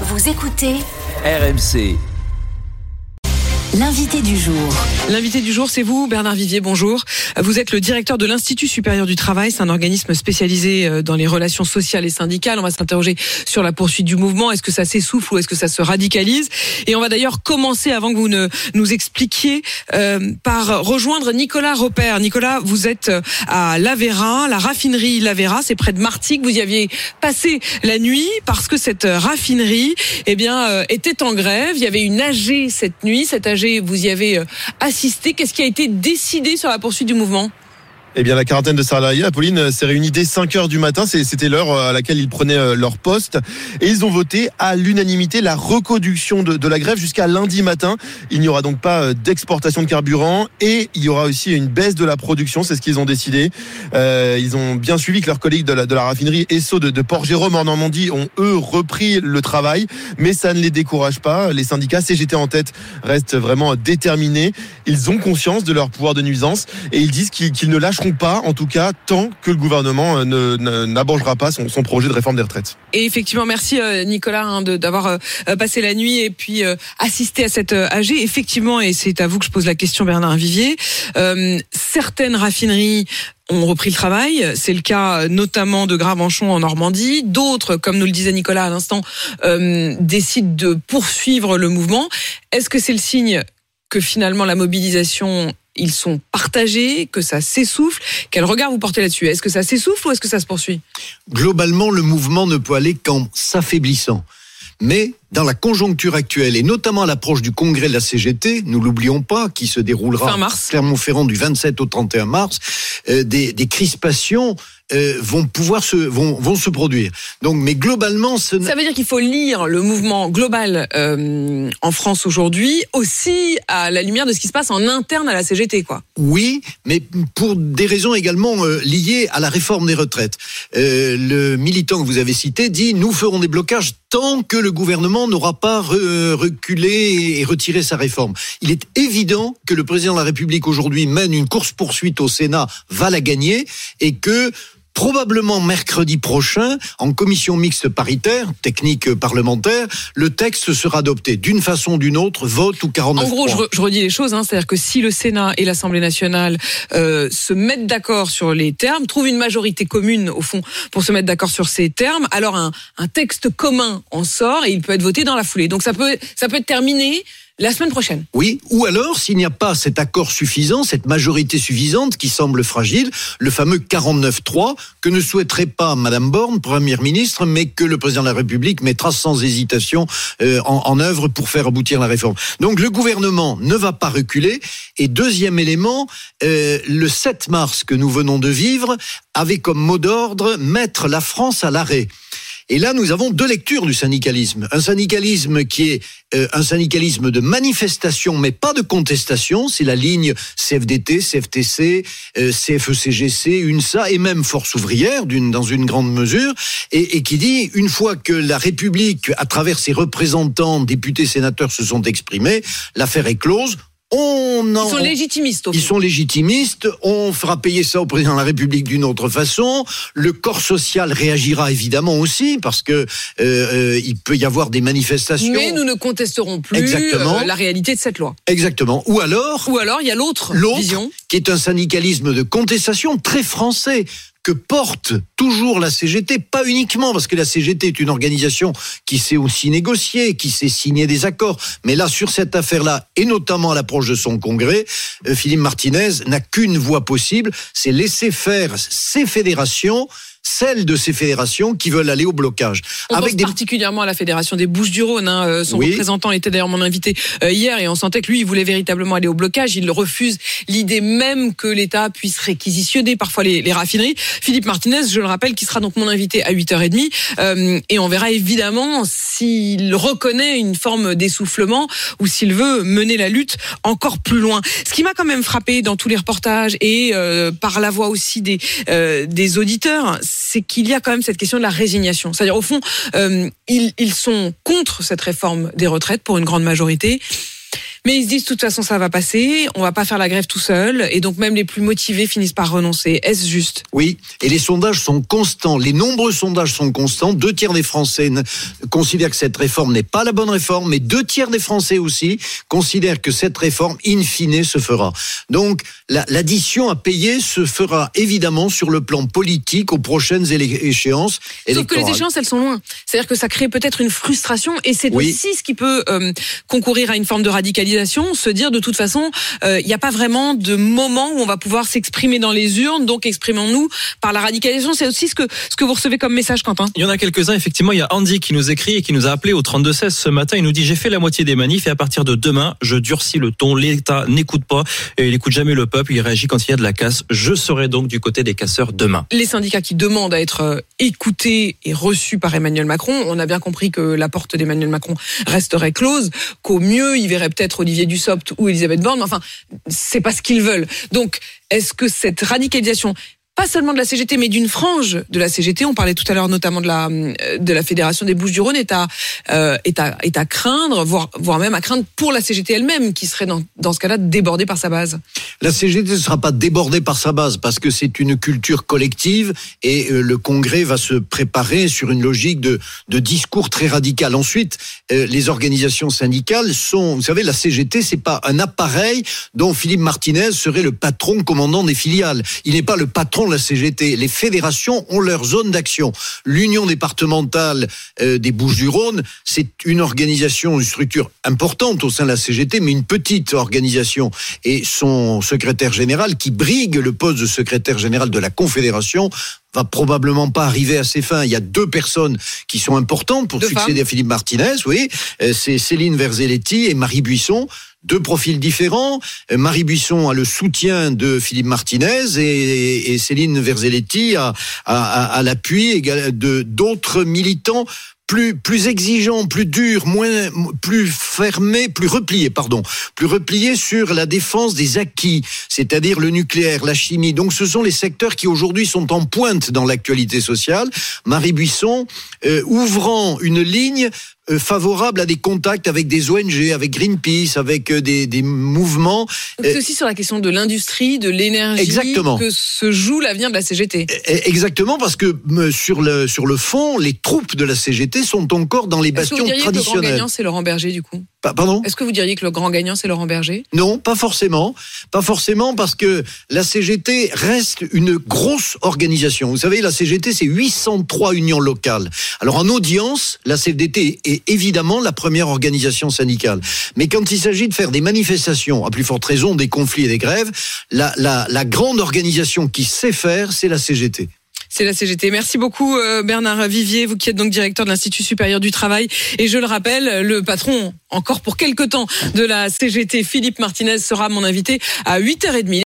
Vous écoutez RMC. L'invité du jour. L'invité du jour, c'est vous, Bernard Vivier, bonjour. Vous êtes le directeur de l'Institut supérieur du travail, c'est un organisme spécialisé euh, dans les relations sociales et syndicales. On va s'interroger sur la poursuite du mouvement, est-ce que ça s'essouffle ou est-ce que ça se radicalise? Et on va d'ailleurs commencer, avant que vous ne nous expliquiez, euh, par rejoindre Nicolas Repère. Nicolas, vous êtes euh, à Lavera, la raffinerie Lavera, c'est près de Martigues. Vous y aviez passé la nuit parce que cette raffinerie eh bien, était en grève. Il y avait une AG cette nuit. Cette AG, vous y avez euh, assisté. Qu'est-ce qui a été décidé sur la poursuite du mouvement? Eh bien, la quarantaine de salariés, Apolline, euh, s'est réunie dès 5 heures du matin. C'était l'heure euh, à laquelle ils prenaient euh, leur poste. Et ils ont voté à l'unanimité la reconduction de, de la grève jusqu'à lundi matin. Il n'y aura donc pas d'exportation de carburant et il y aura aussi une baisse de la production. C'est ce qu'ils ont décidé. Euh, ils ont bien suivi que leurs collègues de la, de la raffinerie Esso de, de Port-Jérôme en Normandie ont, eux, repris le travail. Mais ça ne les décourage pas. Les syndicats CGT en tête restent vraiment déterminés. Ils ont conscience de leur pouvoir de nuisance et ils disent qu'ils qu'ils ne lâcheront pas, en tout cas, tant que le gouvernement euh, n'abrogera pas son, projet de réforme des retraites. Et effectivement, merci euh, Nicolas hein, d'avoir euh, passé la nuit et puis euh, assisté à cette AG. Effectivement, et c'est à vous que je pose la question, Bernard Vivier. certaines raffineries ont repris le travail. C'est le cas notamment de Gravenchon en Normandie. D'autres, comme nous le disait Nicolas à l'instant, décident de poursuivre le mouvement. Est-ce que c'est le signe que finalement la mobilisation ils sont partagés, que ça s'essouffle. Quel regard vous portez là-dessus? Est-ce que ça s'essouffle ou est-ce que ça se poursuit? Globalement, le mouvement ne peut aller qu'en s'affaiblissant. Mais dans la conjoncture actuelle, et notamment à l'approche du congrès de la CGT, nous l'oublions pas, qui se déroulera Fin mars. à Clermont-Ferrand du 27 au 31 mars, euh, des, des crispations euh, vont pouvoir se vont, vont se produire. Donc, mais globalement, ce Ça veut dire qu'il faut lire le mouvement global euh, en France aujourd'hui aussi à la lumière de ce qui se passe en interne à la CGT, quoi. Oui, mais pour des raisons également euh, liées à la réforme des retraites. Le militant que vous avez cité dit nous ferons des blocages tant que le gouvernement n'aura pas re- reculé et retiré sa réforme. Il est évident que le président de la République aujourd'hui mène une course poursuite au Sénat, va la gagner et que Probablement mercredi prochain, en commission mixte paritaire, technique parlementaire, le texte sera adopté d'une façon ou d'une autre, vote ou 49 En gros, je, re- je redis les choses, hein, c'est-à-dire que si le Sénat et l'Assemblée nationale euh, se mettent d'accord sur les termes, trouvent une majorité commune au fond pour se mettre d'accord sur ces termes, alors un, un texte commun en sort et il peut être voté dans la foulée. Donc ça peut, ça peut être terminé la semaine prochaine. Oui, ou alors, s'il n'y a pas cet accord suffisant, cette majorité suffisante qui semble fragile, le fameux 49-3, que ne souhaiterait pas Madame Borne, Première ministre, mais que le président de la République mettra sans hésitation euh, en, œuvre pour faire aboutir la réforme. Donc le gouvernement ne va pas reculer. Et deuxième élément, euh, le 7 mars que nous venons de vivre avait comme mot d'ordre mettre la France à l'arrêt. Et là, nous avons deux lectures du syndicalisme. Un syndicalisme qui est euh, un syndicalisme de manifestation, mais pas de contestation. C'est la ligne CFDT, CFTC, euh, CFECGC, UNSA et même Force ouvrière, dans une grande mesure, et qui dit une fois que la République, à travers ses représentants, députés, sénateurs, se sont exprimés, l'affaire est close. On en, Ils sont légitimistes au ils sont légitimistes. On fera payer ça au président de la République d'une autre façon. Le corps social réagira évidemment aussi parce que euh, euh, il peut y avoir des manifestations. Mais nous ne contesterons plus Exactement. euh, la réalité de cette loi. Exactement. Ou alors, Ou alors il y a l'autre L'autre, vision. qui est un syndicalisme de contestation très français que porte toujours la CGT, pas uniquement parce que la CGT est une organisation qui sait aussi négocier, qui sait signer des accords, mais là sur cette affaire-là et notamment à l'approche de son congrès, euh, Philippe Martinez n'a qu'une voie possible, c'est laisser faire ces fédérations, celles de ces fédérations qui veulent aller au blocage, On pense avec des particulièrement à la Fédération des Bouches-du-Rhône. Hein. Euh, Son Oui. représentant était d'ailleurs mon invité euh, hier et on sentait que lui, il voulait véritablement aller au blocage. Il refuse l'idée même que l'État puisse réquisitionner parfois les, les raffineries. Philippe Martinez, je le rappelle, qui sera donc mon invité à 8h30. Euh, et on verra évidemment s'il reconnaît une forme d'essoufflement ou s'il veut mener la lutte encore plus loin. Ce qui m'a quand même frappé dans tous les reportages et euh, par la voix aussi des, euh, des auditeurs, c'est qu'il y a quand même cette question de la résignation. C'est-à-dire au fond, euh, ils, ils sont contre cette réforme des retraites pour une grande majorité. Mais ils se disent, de toute façon, ça va passer, on va pas faire la grève tout seul, et donc même les plus motivés finissent par renoncer. Est-ce juste? Oui, et les sondages sont constants, les nombreux sondages sont constants. Deux tiers des Français considèrent que cette réforme n'est pas la bonne réforme, mais deux tiers des Français aussi considèrent que cette réforme, in fine, se fera. Donc, l'addition à payer se fera évidemment sur le plan politique aux prochaines échéances. Sauf que les échéances, elles sont loin. C'est-à-dire que ça crée peut-être une frustration, et c'est aussi ce qui peut euh, concourir à une forme de se dire de toute façon, euh, il n'y a pas vraiment de moment où on va pouvoir s'exprimer dans les urnes, donc exprimons-nous par la radicalisation. C'est aussi ce que, ce que vous recevez comme message, Quentin. Il y en a quelques-uns, effectivement. Il y a Andy qui nous écrit et qui nous a appelé au 32-16 ce matin. Il nous dit, j'ai fait la moitié des manifs et à partir de demain, je durcis le ton. L'État n'écoute pas et il n'écoute jamais le peuple. Il réagit quand il y a de la casse. Je serai donc du côté des casseurs demain. Les syndicats qui demandent à être euh, écoutés et reçus par Emmanuel Macron, on a bien compris que la porte d'Emmanuel Macron resterait close, qu'au mieux, il verrait peut-être Olivier Dussopt ou Elisabeth Borne. Mais enfin, c'est pas ce qu'ils veulent. Donc, est-ce que cette radicalisation pas seulement de la CGT, mais d'une frange de la CGT. On parlait tout à l'heure notamment de la de la fédération des Bouches-du-Rhône est à euh, à est à craindre, voire voire même à craindre pour la CGT elle-même, qui serait dans dans ce cas-là débordée par sa base. La CGT ne sera pas débordée par sa base parce que c'est une culture collective et euh, le Congrès va se préparer sur une logique de de discours très radical. Ensuite, euh, les organisations syndicales sont, vous savez, la CGT c'est pas un appareil dont Philippe Martinez serait le patron commandant des filiales. Il n'est pas le patron la CGT. Les fédérations ont leur zone d'action. L'Union départementale euh, des Bouches-du-Rhône, c'est une organisation, une structure importante au sein de la CGT, mais une petite organisation. Et son secrétaire général, qui brigue le poste de secrétaire général de la Confédération, va probablement pas arriver à ses fins. Il y a deux personnes qui sont importantes pour succéder à Philippe Martinez, oui. Euh, c'est Céline Verzelletti et Marie Buisson deux profils différents. Euh, Marie Buisson a le soutien de Philippe Martinez et, Céline Verzelletti a, a, a l'appui de d'autres militants plus exigeant, plus dur, moins plus fermé, plus replié, pardon, plus replié sur la défense des acquis, c'est-à-dire le nucléaire, la chimie. Donc ce sont les secteurs qui aujourd'hui sont en pointe dans l'actualité sociale. Marie Buisson euh, ouvrant une ligne favorable à des contacts avec des ONG, avec Greenpeace, avec euh, des, des mouvements. C'est aussi sur la question de l'industrie, de l'énergie que se joue l'avenir de la CGT. Exactement, parce que sur le, sur le fond, les troupes de la CGT sont encore dans les bastions traditionnels. Que le grand gagnant, c'est Laurent Berger, du coup? Pardon? Est-ce que vous diriez que le grand gagnant, c'est Laurent Berger? Non, pas forcément. Pas forcément parce que la CGT reste une grosse organisation. Vous savez, la CGT, c'est 803 unions locales. Alors en audience, la CGT est évidemment la première organisation syndicale. Mais quand il s'agit de faire des manifestations, à plus forte raison des conflits et des grèves, la, grande organisation qui sait faire, c'est la CGT. C'est la CGT. Merci beaucoup euh, Bernard Vivier, vous qui êtes donc directeur de l'Institut supérieur du travail. Et je le rappelle, le patron, encore pour quelques temps, de la CGT, Philippe Martinez, sera mon invité à 8h30.